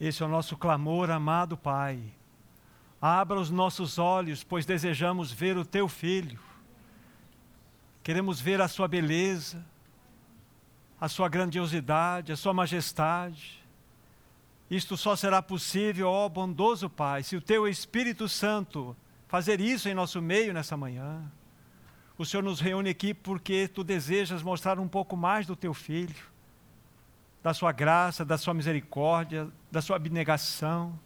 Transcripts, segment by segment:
Esse é o nosso clamor, amado Pai. Abra os nossos olhos, pois desejamos ver o teu filho. Queremos ver a sua beleza, a sua grandiosidade, a sua majestade. Isto só será possível, ó bondoso Pai, se o teu Espírito Santo fazer isso em nosso meio nessa manhã. O Senhor nos reúne aqui porque tu desejas mostrar um pouco mais do teu filho, da sua graça, da sua misericórdia, da sua abnegação.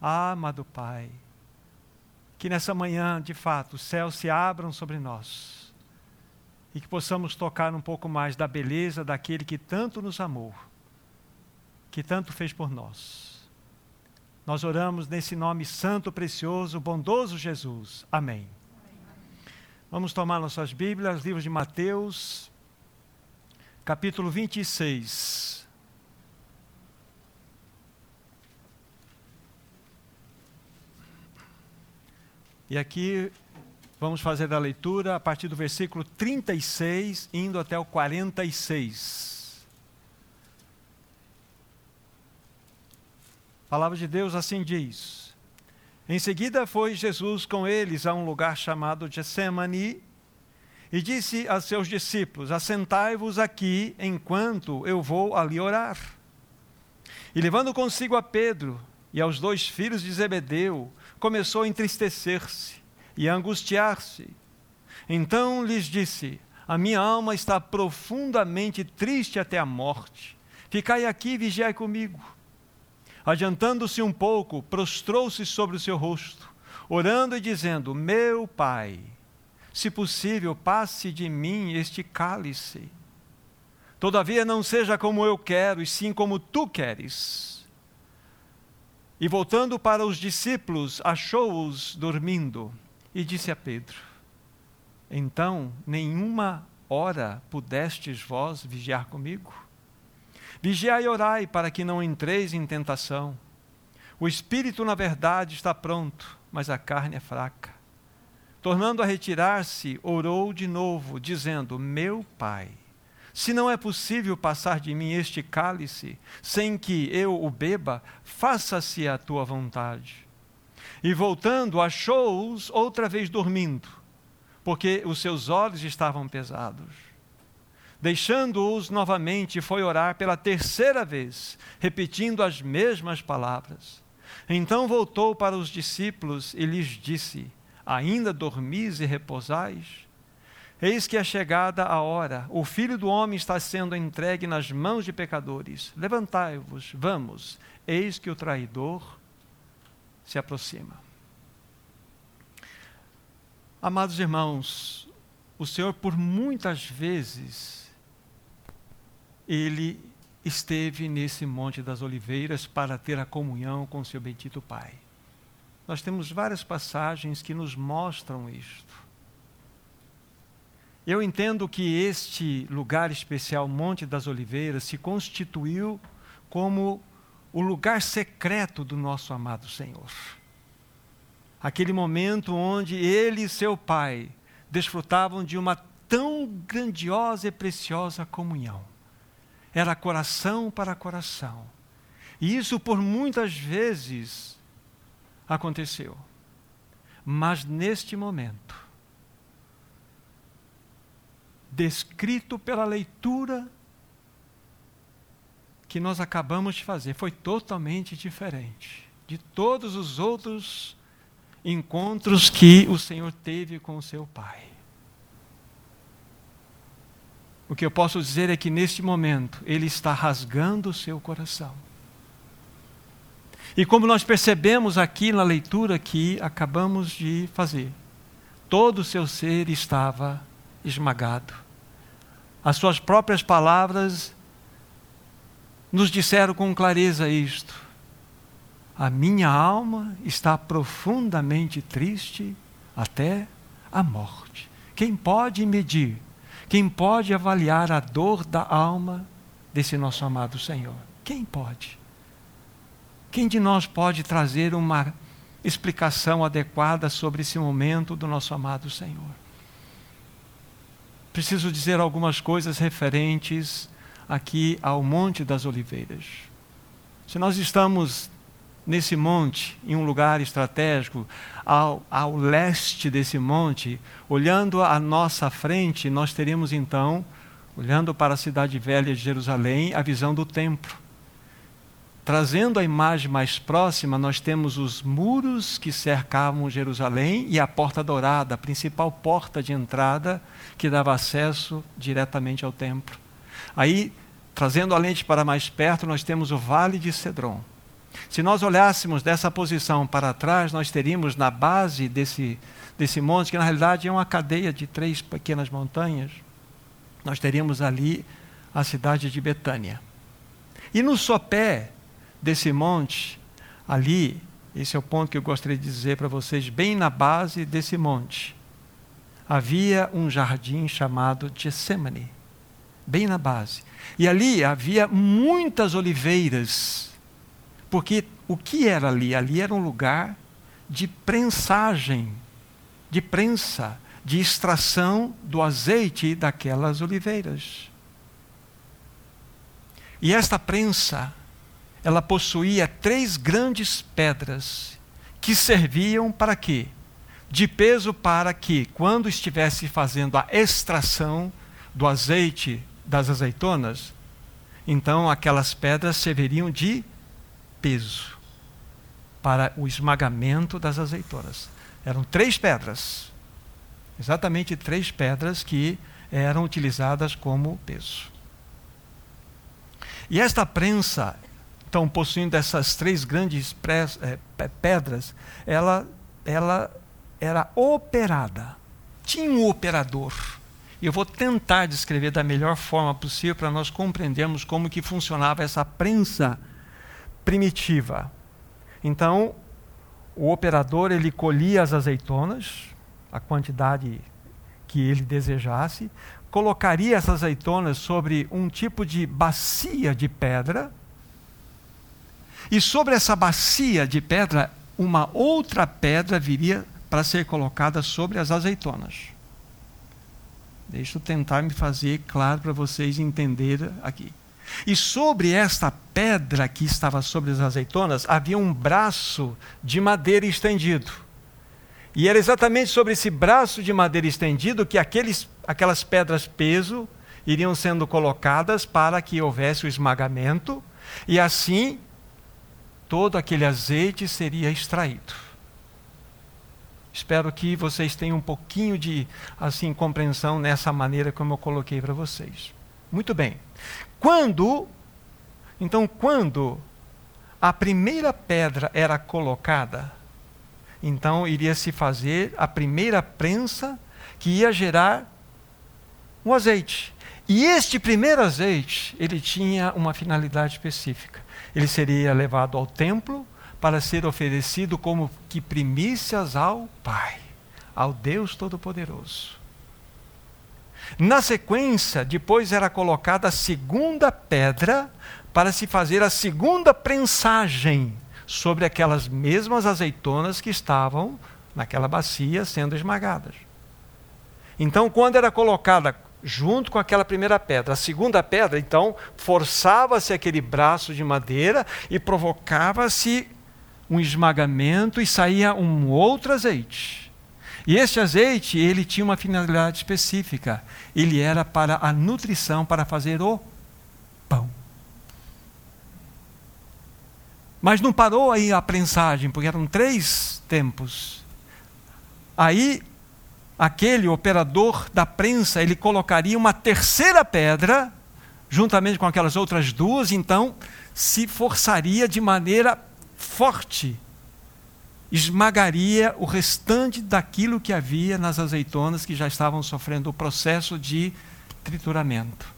Ah, amado Pai, que nessa manhã, de fato, os céus se abram sobre nós e que possamos tocar um pouco mais da beleza daquele que tanto nos amou que tanto fez por nós. Nós oramos nesse nome santo, precioso, bondoso Jesus. Amém. Vamos tomar nossas Bíblias, livro de Mateus, capítulo 26. E aqui vamos fazer a leitura a partir do versículo 36, indo até o 46. A palavra de Deus assim diz. Em seguida foi Jesus com eles a um lugar chamado Getsemane e disse a seus discípulos: Assentai-vos aqui enquanto eu vou ali orar. E levando consigo a Pedro e aos dois filhos de Zebedeu, começou a entristecer-se e a angustiar-se. Então lhes disse: A minha alma está profundamente triste até a morte. Ficai aqui e vigiai comigo. Adiantando-se um pouco, prostrou-se sobre o seu rosto, orando e dizendo: Meu pai, se possível, passe de mim este cálice. Todavia não seja como eu quero, e sim como tu queres. E voltando para os discípulos, achou-os dormindo e disse a Pedro: Então, nenhuma hora pudestes vós vigiar comigo? Vigiai e orai para que não entreis em tentação. O espírito, na verdade, está pronto, mas a carne é fraca. Tornando a retirar-se, orou de novo, dizendo: Meu pai, se não é possível passar de mim este cálice, sem que eu o beba, faça-se a tua vontade. E voltando, achou-os outra vez dormindo, porque os seus olhos estavam pesados. Deixando-os novamente, foi orar pela terceira vez, repetindo as mesmas palavras. Então voltou para os discípulos e lhes disse: Ainda dormis e repousais? Eis que é chegada a hora, o filho do homem está sendo entregue nas mãos de pecadores. Levantai-vos, vamos, eis que o traidor se aproxima. Amados irmãos, o Senhor por muitas vezes ele esteve nesse Monte das Oliveiras para ter a comunhão com seu bendito Pai. Nós temos várias passagens que nos mostram isto. Eu entendo que este lugar especial, Monte das Oliveiras, se constituiu como o lugar secreto do nosso amado Senhor. Aquele momento onde ele e seu Pai desfrutavam de uma tão grandiosa e preciosa comunhão era coração para coração. E isso por muitas vezes aconteceu. Mas neste momento, descrito pela leitura que nós acabamos de fazer, foi totalmente diferente de todos os outros encontros que o Senhor teve com o seu Pai. O que eu posso dizer é que neste momento ele está rasgando o seu coração. E como nós percebemos aqui na leitura que acabamos de fazer, todo o seu ser estava esmagado. As suas próprias palavras nos disseram com clareza isto. A minha alma está profundamente triste até a morte. Quem pode medir quem pode avaliar a dor da alma desse nosso amado Senhor? Quem pode? Quem de nós pode trazer uma explicação adequada sobre esse momento do nosso amado Senhor? Preciso dizer algumas coisas referentes aqui ao Monte das Oliveiras. Se nós estamos nesse monte, em um lugar estratégico, ao, ao leste desse monte, olhando à nossa frente, nós teremos então, olhando para a cidade velha de Jerusalém, a visão do templo. Trazendo a imagem mais próxima, nós temos os muros que cercavam Jerusalém e a porta dourada, a principal porta de entrada que dava acesso diretamente ao templo. Aí, trazendo a lente para mais perto, nós temos o Vale de Cedron. Se nós olhássemos dessa posição para trás, nós teríamos na base desse, desse monte, que na realidade é uma cadeia de três pequenas montanhas, nós teríamos ali a cidade de Betânia. E no sopé desse monte, ali, esse é o ponto que eu gostaria de dizer para vocês, bem na base desse monte, havia um jardim chamado Getsemane, bem na base. E ali havia muitas oliveiras, porque o que era ali? Ali era um lugar de prensagem, de prensa, de extração do azeite daquelas oliveiras. E esta prensa ela possuía três grandes pedras que serviam para quê? De peso para que, quando estivesse fazendo a extração do azeite das azeitonas, então aquelas pedras serviriam de peso para o esmagamento das azeitonas. Eram três pedras, exatamente três pedras que eram utilizadas como peso. E esta prensa então, possuindo essas três grandes é, pedras, ela, ela era operada. Tinha um operador. Eu vou tentar descrever da melhor forma possível para nós compreendermos como que funcionava essa prensa primitiva. Então, o operador ele colhia as azeitonas, a quantidade que ele desejasse, colocaria essas azeitonas sobre um tipo de bacia de pedra, e sobre essa bacia de pedra, uma outra pedra viria para ser colocada sobre as azeitonas. Deixa eu tentar me fazer claro para vocês entenderem aqui. E sobre esta pedra que estava sobre as azeitonas, havia um braço de madeira estendido. E era exatamente sobre esse braço de madeira estendido que aqueles, aquelas pedras peso iriam sendo colocadas para que houvesse o esmagamento, e assim todo aquele azeite seria extraído. Espero que vocês tenham um pouquinho de assim compreensão nessa maneira como eu coloquei para vocês. Muito bem. Quando então quando a primeira pedra era colocada, então iria se fazer a primeira prensa que ia gerar o azeite. E este primeiro azeite, ele tinha uma finalidade específica ele seria levado ao templo para ser oferecido como que primícias ao Pai, ao Deus Todo-Poderoso. Na sequência, depois era colocada a segunda pedra para se fazer a segunda prensagem sobre aquelas mesmas azeitonas que estavam naquela bacia sendo esmagadas. Então, quando era colocada junto com aquela primeira pedra. A segunda pedra, então, forçava-se aquele braço de madeira e provocava-se um esmagamento e saía um outro azeite. E esse azeite, ele tinha uma finalidade específica. Ele era para a nutrição, para fazer o pão. Mas não parou aí a prensagem, porque eram três tempos. Aí aquele operador da prensa, ele colocaria uma terceira pedra, juntamente com aquelas outras duas, então se forçaria de maneira forte, esmagaria o restante daquilo que havia nas azeitonas que já estavam sofrendo o processo de trituramento.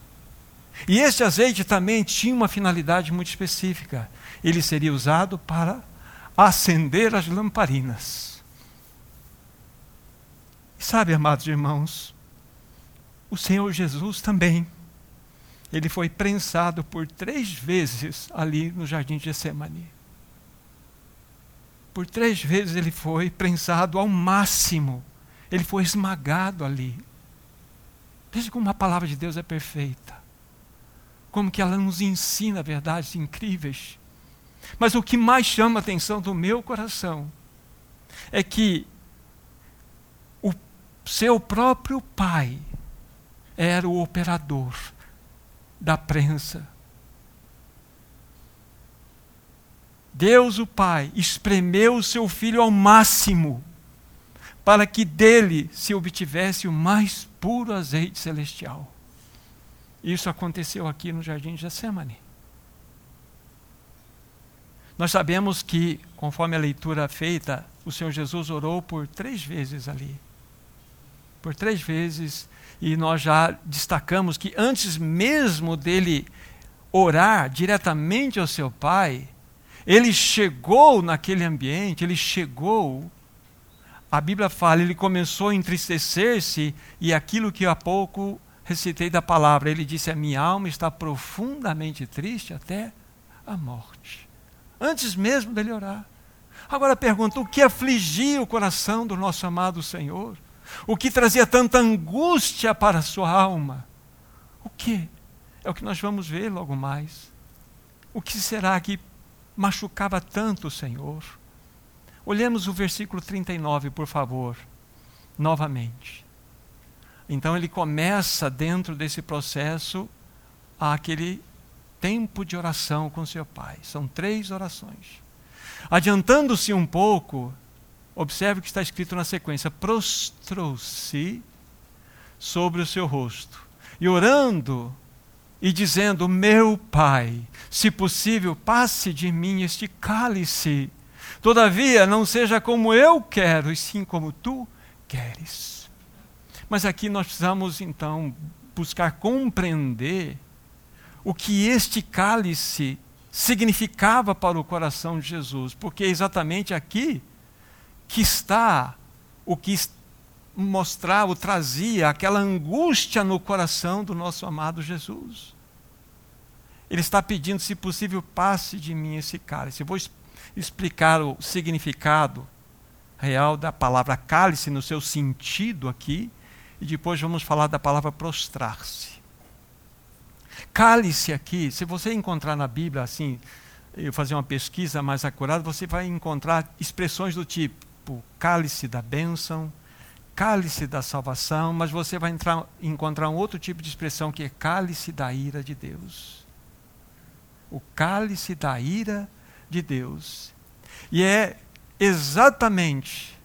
E este azeite também tinha uma finalidade muito específica. Ele seria usado para acender as lamparinas. Sabe, amados irmãos, o Senhor Jesus também, ele foi prensado por três vezes ali no jardim de Getsemane. Por três vezes ele foi prensado ao máximo. Ele foi esmagado ali. Veja como a palavra de Deus é perfeita. Como que ela nos ensina verdades incríveis. Mas o que mais chama a atenção do meu coração é que seu próprio pai era o operador da prensa. Deus, o Pai, espremeu o seu filho ao máximo para que dele se obtivesse o mais puro azeite celestial. Isso aconteceu aqui no jardim de Getsemane. Nós sabemos que, conforme a leitura feita, o Senhor Jesus orou por três vezes ali. Por três vezes, e nós já destacamos que antes mesmo dele orar diretamente ao seu Pai, ele chegou naquele ambiente, ele chegou. A Bíblia fala, ele começou a entristecer-se, e aquilo que há pouco recitei da palavra, ele disse: A minha alma está profundamente triste até a morte antes mesmo dele orar. Agora pergunta: o que afligia o coração do nosso amado Senhor? O que trazia tanta angústia para a sua alma? O que? É o que nós vamos ver logo mais. O que será que machucava tanto o Senhor? Olhemos o versículo 39, por favor, novamente. Então ele começa dentro desse processo aquele tempo de oração com seu pai. São três orações. Adiantando-se um pouco, observe o que está escrito na sequência: prostrou-se sobre o seu rosto e orando e dizendo: Meu pai, se possível, passe de mim este cálice. Todavia, não seja como eu quero, e sim como tu queres. Mas aqui nós precisamos então buscar compreender o que este cálice significava para o coração de Jesus, porque é exatamente aqui que está o que mostrava, trazia aquela angústia no coração do nosso amado Jesus. Ele está pedindo, se possível, passe de mim esse cálice. Eu vou explicar o significado real da palavra cálice no seu sentido aqui, e depois vamos falar da palavra prostrar-se. Cálice aqui, se você encontrar na Bíblia assim, eu fazer uma pesquisa mais acurada, você vai encontrar expressões do tipo cálice da bênção, cálice da salvação, mas você vai entrar, encontrar um outro tipo de expressão que é cálice da ira de Deus. O cálice da ira de Deus. E é exatamente,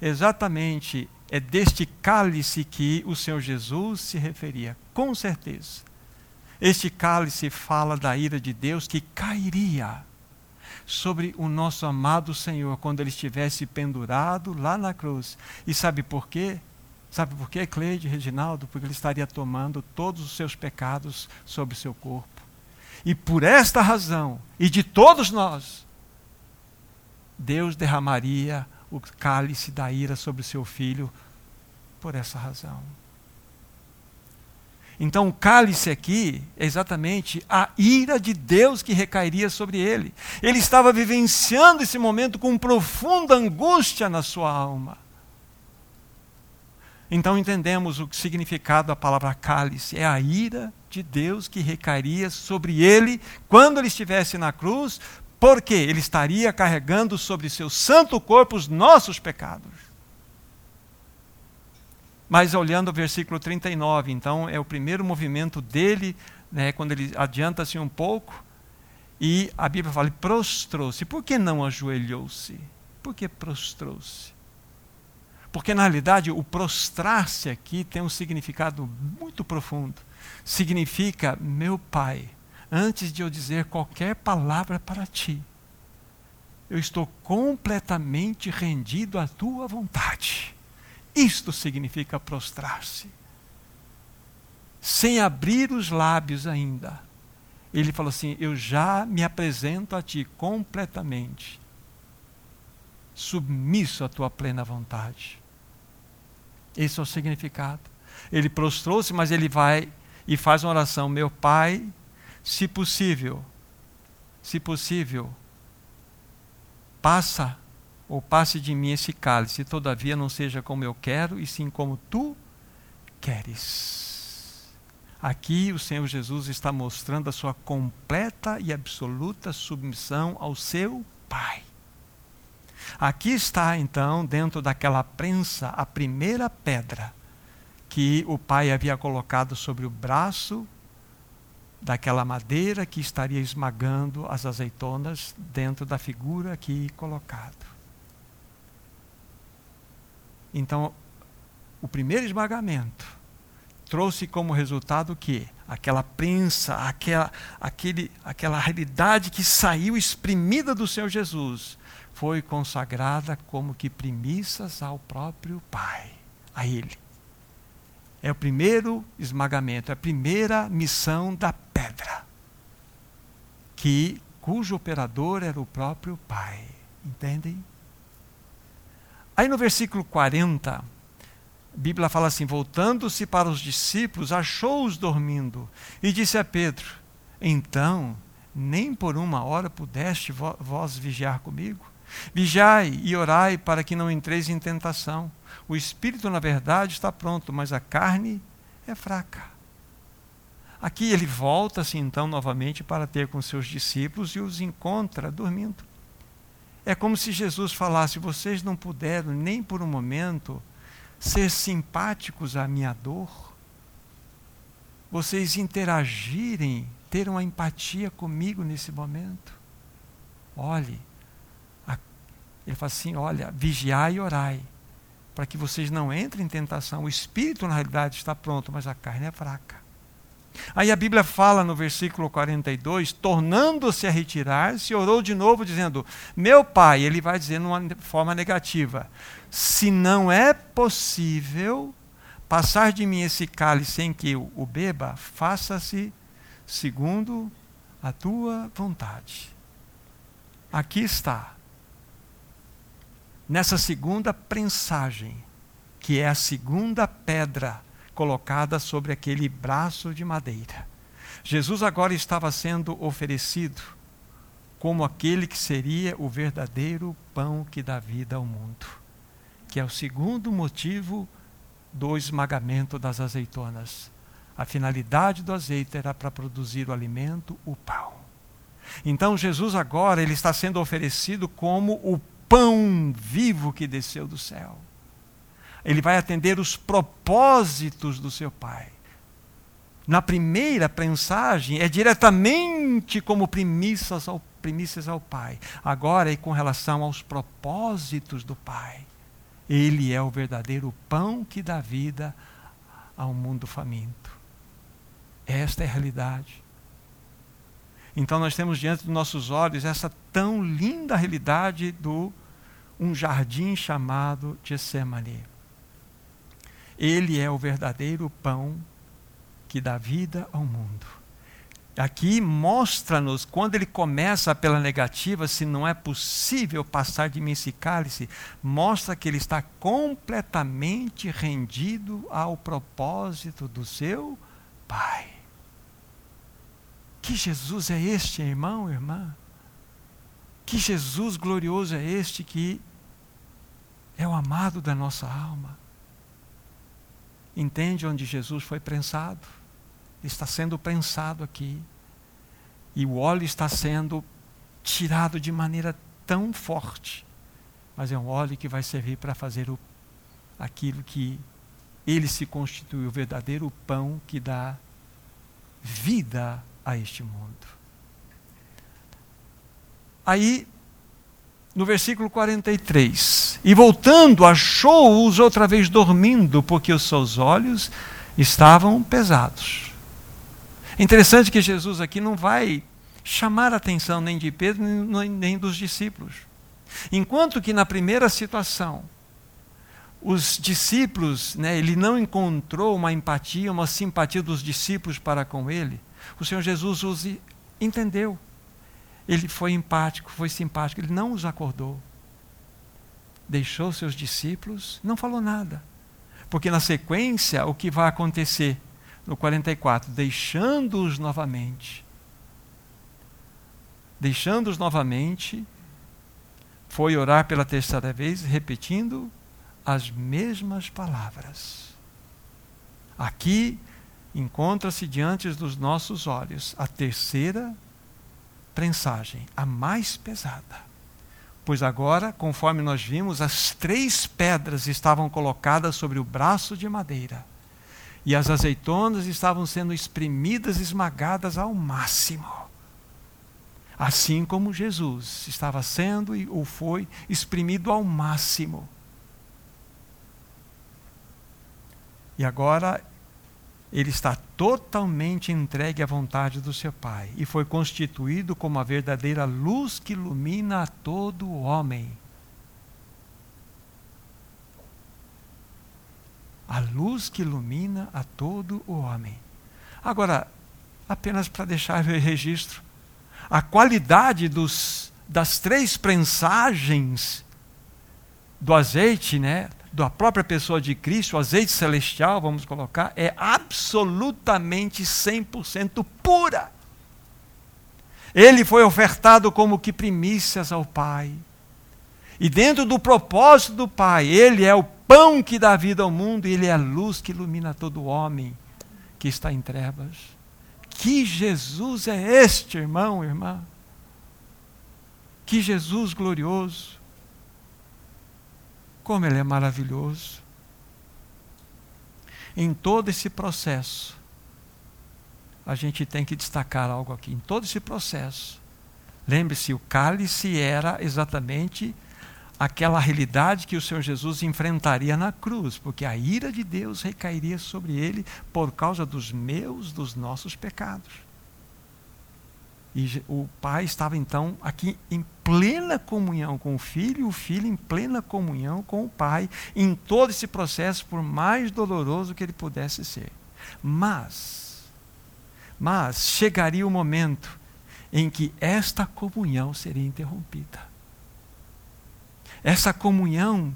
exatamente, é deste cálice que o Senhor Jesus se referia, com certeza. Este cálice fala da ira de Deus que cairia sobre o nosso amado Senhor quando ele estivesse pendurado lá na cruz. E sabe por quê? Sabe por quê, Cleide, Reginaldo? Porque ele estaria tomando todos os seus pecados sobre o seu corpo. E por esta razão, e de todos nós, Deus derramaria o cálice da ira sobre o seu filho por essa razão. Então, o cálice aqui é exatamente a ira de Deus que recairia sobre ele. Ele estava vivenciando esse momento com profunda angústia na sua alma. Então, entendemos o significado da palavra cálice: é a ira de Deus que recairia sobre ele quando ele estivesse na cruz, porque ele estaria carregando sobre seu santo corpo os nossos pecados. Mas olhando o versículo 39, então é o primeiro movimento dele, né, quando ele adianta-se um pouco, e a Bíblia fala, prostrou-se. Por que não ajoelhou-se? Por que prostrou-se? Porque na realidade o prostrar-se aqui tem um significado muito profundo. Significa, meu Pai, antes de eu dizer qualquer palavra para ti, eu estou completamente rendido à tua vontade. Isto significa prostrar-se. Sem abrir os lábios ainda. Ele falou assim: Eu já me apresento a ti completamente, submisso à tua plena vontade. Esse é o significado. Ele prostrou-se, mas ele vai e faz uma oração: Meu Pai, se possível, se possível, passa ou passe de mim esse cálice, todavia não seja como eu quero, e sim como tu queres. Aqui o Senhor Jesus está mostrando a sua completa e absoluta submissão ao seu Pai. Aqui está, então, dentro daquela prensa, a primeira pedra que o pai havia colocado sobre o braço daquela madeira que estaria esmagando as azeitonas dentro da figura aqui colocado. Então, o primeiro esmagamento trouxe como resultado o quê? Aquela prensa, aquela, aquele, aquela realidade que saiu exprimida do Senhor Jesus, foi consagrada como que primícias ao próprio Pai, a Ele. É o primeiro esmagamento, é a primeira missão da pedra, que cujo operador era o próprio Pai. Entendem? Aí no versículo 40, a Bíblia fala assim: voltando-se para os discípulos, achou-os dormindo e disse a Pedro: Então, nem por uma hora pudeste vós vigiar comigo? Vigiai e orai para que não entreis em tentação. O espírito, na verdade, está pronto, mas a carne é fraca. Aqui ele volta-se então novamente para ter com seus discípulos e os encontra dormindo. É como se Jesus falasse: vocês não puderam nem por um momento ser simpáticos à minha dor, vocês interagirem, ter uma empatia comigo nesse momento. Olhe, ele fala assim: olha, vigiai e orai, para que vocês não entrem em tentação. O espírito, na realidade, está pronto, mas a carne é fraca. Aí a Bíblia fala no versículo 42, tornando-se a retirar-se, orou de novo, dizendo: Meu pai, ele vai dizer numa forma negativa: Se não é possível passar de mim esse cálice sem que eu o beba, faça-se segundo a tua vontade. Aqui está nessa segunda prensagem, que é a segunda pedra colocada sobre aquele braço de madeira. Jesus agora estava sendo oferecido como aquele que seria o verdadeiro pão que dá vida ao mundo, que é o segundo motivo do esmagamento das azeitonas. A finalidade do azeite era para produzir o alimento, o pão. Então Jesus agora ele está sendo oferecido como o pão vivo que desceu do céu. Ele vai atender os propósitos do seu Pai. Na primeira prensagem, é diretamente como primícias ao, primícias ao Pai. Agora é com relação aos propósitos do Pai. Ele é o verdadeiro pão que dá vida ao mundo faminto. Esta é a realidade. Então nós temos diante dos nossos olhos essa tão linda realidade do um jardim chamado Getsemane. Ele é o verdadeiro pão que dá vida ao mundo. Aqui mostra-nos, quando ele começa pela negativa, se não é possível passar de mim esse cálice, mostra que ele está completamente rendido ao propósito do seu Pai. Que Jesus é este, irmão, irmã? Que Jesus glorioso é este que é o amado da nossa alma? Entende onde Jesus foi prensado? Está sendo prensado aqui. E o óleo está sendo tirado de maneira tão forte. Mas é um óleo que vai servir para fazer o, aquilo que ele se constitui o verdadeiro pão que dá vida a este mundo. Aí, no versículo 43, e voltando, achou-os outra vez dormindo, porque os seus olhos estavam pesados. Interessante que Jesus aqui não vai chamar a atenção nem de Pedro, nem dos discípulos. Enquanto que na primeira situação, os discípulos, né, ele não encontrou uma empatia, uma simpatia dos discípulos para com ele, o Senhor Jesus os entendeu. Ele foi empático, foi simpático, ele não os acordou. Deixou seus discípulos, não falou nada. Porque na sequência, o que vai acontecer? No 44, deixando-os novamente. Deixando-os novamente, foi orar pela terceira vez, repetindo as mesmas palavras. Aqui encontra-se diante dos nossos olhos a terceira prensagem, a mais pesada. Pois agora, conforme nós vimos, as três pedras estavam colocadas sobre o braço de madeira, e as azeitonas estavam sendo espremidas, esmagadas ao máximo. Assim como Jesus estava sendo ou foi exprimido ao máximo. E agora ele está totalmente entregue à vontade do seu Pai e foi constituído como a verdadeira luz que ilumina a todo homem. A luz que ilumina a todo o homem. Agora, apenas para deixar o registro, a qualidade dos, das três prensagens do azeite, né, da própria pessoa de Cristo, o azeite celestial, vamos colocar, é absolutamente 100% pura. Ele foi ofertado como que primícias ao Pai. E dentro do propósito do Pai, ele é o pão que dá vida ao mundo ele é a luz que ilumina todo homem que está em trevas. Que Jesus é este, irmão, irmã? Que Jesus glorioso. Como ele é maravilhoso. Em todo esse processo, a gente tem que destacar algo aqui. Em todo esse processo, lembre-se, o cálice era exatamente aquela realidade que o Senhor Jesus enfrentaria na cruz, porque a ira de Deus recairia sobre ele por causa dos meus, dos nossos pecados. E o pai estava então aqui em plena comunhão com o filho, e o filho em plena comunhão com o pai, em todo esse processo, por mais doloroso que ele pudesse ser. Mas, mas chegaria o momento em que esta comunhão seria interrompida. Essa comunhão,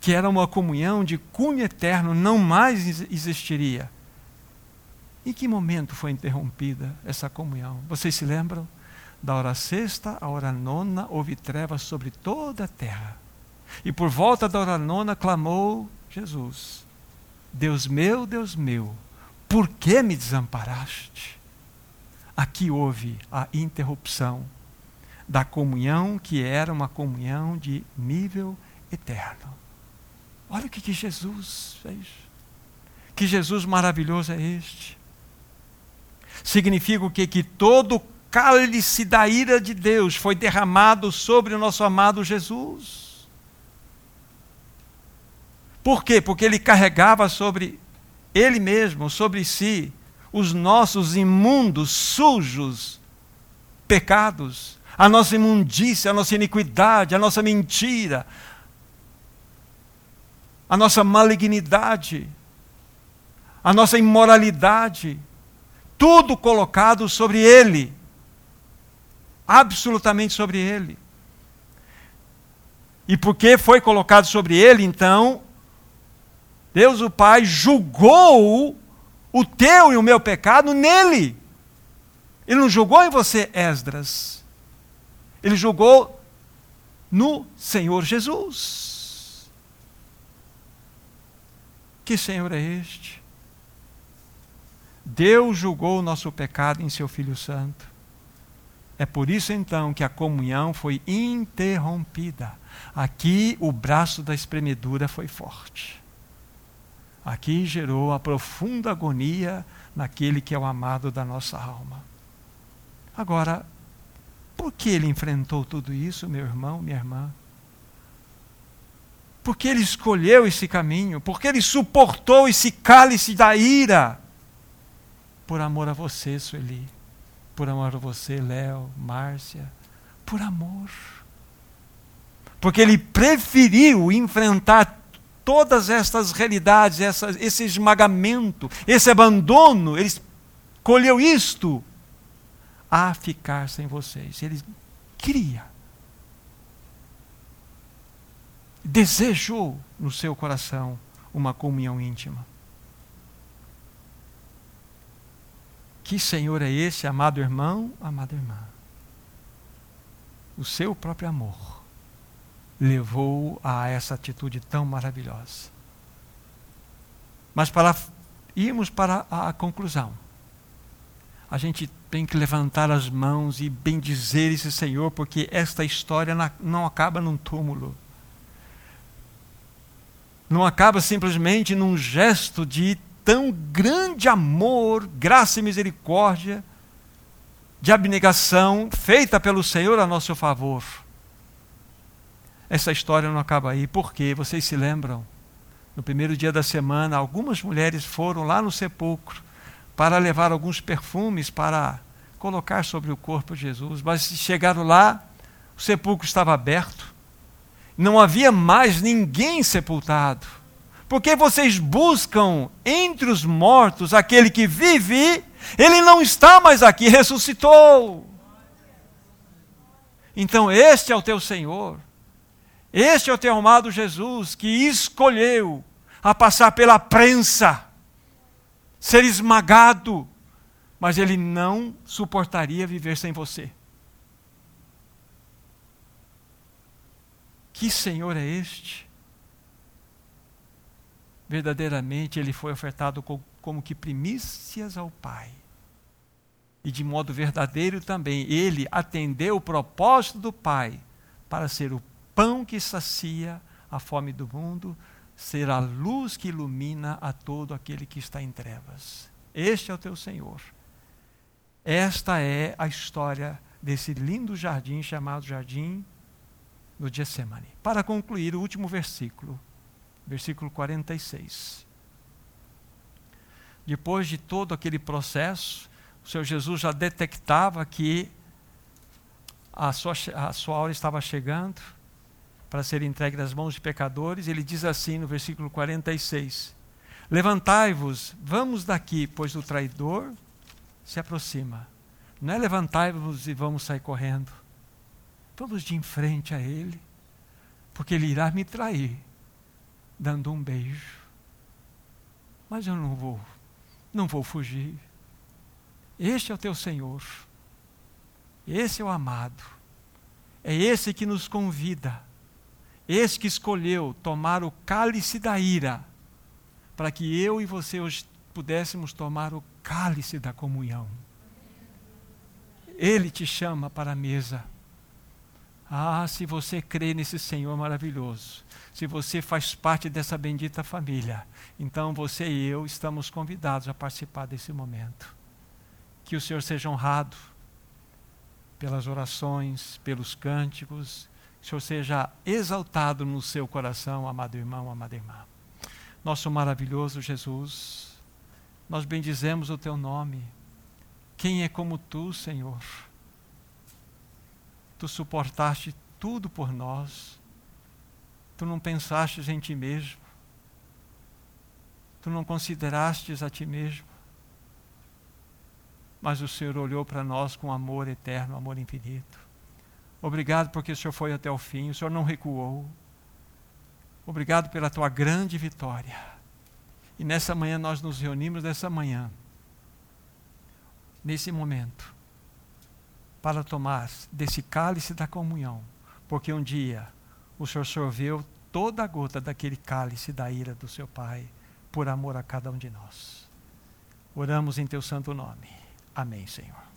que era uma comunhão de cunho eterno, não mais existiria em que momento foi interrompida essa comunhão? Vocês se lembram? Da hora sexta à hora nona houve trevas sobre toda a terra. E por volta da hora nona clamou Jesus: Deus meu, Deus meu, por que me desamparaste? Aqui houve a interrupção da comunhão que era uma comunhão de nível eterno. Olha o que, que Jesus fez. Que Jesus maravilhoso é este significa o quê? Que todo cálice da ira de Deus foi derramado sobre o nosso amado Jesus. Por quê? Porque ele carregava sobre ele mesmo, sobre si, os nossos imundos, sujos pecados, a nossa imundícia, a nossa iniquidade, a nossa mentira, a nossa malignidade, a nossa imoralidade tudo colocado sobre ele. Absolutamente sobre ele. E porque foi colocado sobre ele, então, Deus o Pai julgou o teu e o meu pecado nele. Ele não julgou em você, Esdras. Ele julgou no Senhor Jesus. Que Senhor é este? Deus julgou o nosso pecado em seu Filho Santo. É por isso então que a comunhão foi interrompida. Aqui o braço da espremedura foi forte. Aqui gerou a profunda agonia naquele que é o amado da nossa alma. Agora, por que ele enfrentou tudo isso, meu irmão, minha irmã? Porque ele escolheu esse caminho, porque ele suportou esse cálice da ira por amor a você, Sueli. Por amor a você, Léo, Márcia. Por amor. Porque ele preferiu enfrentar todas estas realidades, essa, esse esmagamento, esse abandono. Ele escolheu isto a ficar sem vocês. Ele queria. Desejou no seu coração uma comunhão íntima. Que Senhor é esse, amado irmão, amada irmã? O seu próprio amor levou a essa atitude tão maravilhosa. Mas para irmos para a conclusão, a gente tem que levantar as mãos e bendizer esse Senhor, porque esta história não acaba num túmulo. Não acaba simplesmente num gesto de tão grande amor, graça e misericórdia, de abnegação feita pelo Senhor a nosso favor. Essa história não acaba aí, porque vocês se lembram? No primeiro dia da semana, algumas mulheres foram lá no sepulcro para levar alguns perfumes para colocar sobre o corpo de Jesus, mas chegaram lá, o sepulcro estava aberto, não havia mais ninguém sepultado. Porque vocês buscam entre os mortos aquele que vive, ele não está mais aqui, ressuscitou. Então, este é o teu Senhor, este é o teu amado Jesus que escolheu a passar pela prensa, ser esmagado, mas ele não suportaria viver sem você. Que Senhor é este? Verdadeiramente ele foi ofertado como que primícias ao Pai. E de modo verdadeiro também, ele atendeu o propósito do Pai para ser o pão que sacia a fome do mundo, ser a luz que ilumina a todo aquele que está em trevas. Este é o teu Senhor. Esta é a história desse lindo jardim chamado Jardim do Getsemane. Para concluir, o último versículo, versículo 46. Depois de todo aquele processo, o Senhor Jesus já detectava que a sua, a sua hora estava chegando para ser entregue nas mãos de pecadores. Ele diz assim no versículo 46: Levantai-vos, vamos daqui, pois o traidor se aproxima. Não é levantai-vos e vamos sair correndo. Vamos de em frente a Ele, porque Ele irá me trair, dando um beijo. Mas eu não vou, não vou fugir. Este é o teu Senhor. Esse é o amado. É esse que nos convida. Esse que escolheu tomar o cálice da ira, para que eu e você hoje pudéssemos tomar o cálice da comunhão. Ele te chama para a mesa. Ah, se você crê nesse Senhor maravilhoso, se você faz parte dessa bendita família, então você e eu estamos convidados a participar desse momento. Que o Senhor seja honrado pelas orações, pelos cânticos, que o Senhor seja exaltado no seu coração, amado irmão, amada irmã. Nosso maravilhoso Jesus, nós bendizemos o teu nome. Quem é como tu, Senhor? Tu suportaste tudo por nós. Tu não pensastes em ti mesmo. Tu não considerastes a ti mesmo. Mas o Senhor olhou para nós com amor eterno, amor infinito. Obrigado porque o Senhor foi até o fim, o Senhor não recuou. Obrigado pela tua grande vitória. E nessa manhã nós nos reunimos nessa manhã, nesse momento, para tomar desse cálice da comunhão, porque um dia o Senhor sorveu toda a gota daquele cálice da ira do seu Pai, por amor a cada um de nós. Oramos em teu santo nome. Amém, Senhor.